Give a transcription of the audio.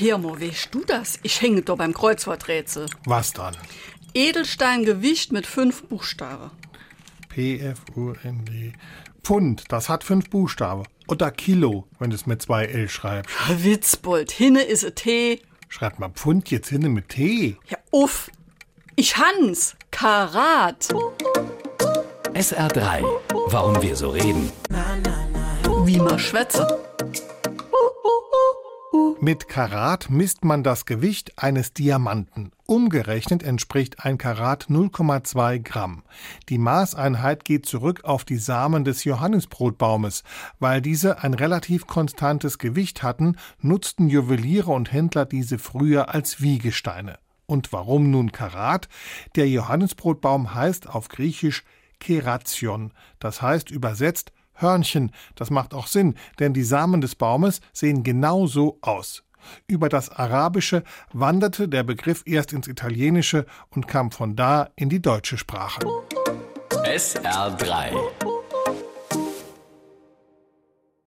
Hier, Mo, weißt du das? Ich hänge doch beim Kreuzworträtsel. Was dann? Edelsteingewicht mit fünf Buchstaben. P-F-U-N-D. Pfund, das hat fünf Buchstaben. Oder Kilo, wenn du es mit zwei L schreibst. Witzbold, hinne is a T. Schreibt mal Pfund jetzt hin mit T. Ja, uff. Ich Hans. Karat. SR3. Warum wir so reden. Wie man schwätze. Mit Karat misst man das Gewicht eines Diamanten. Umgerechnet entspricht ein Karat 0,2 Gramm. Die Maßeinheit geht zurück auf die Samen des Johannisbrotbaumes. Weil diese ein relativ konstantes Gewicht hatten, nutzten Juweliere und Händler diese früher als Wiegesteine. Und warum nun Karat? Der Johannisbrotbaum heißt auf Griechisch Keration, das heißt übersetzt Hörnchen. Das macht auch Sinn, denn die Samen des Baumes sehen genau so aus. Über das Arabische wanderte der Begriff erst ins Italienische und kam von da in die deutsche Sprache. SR3.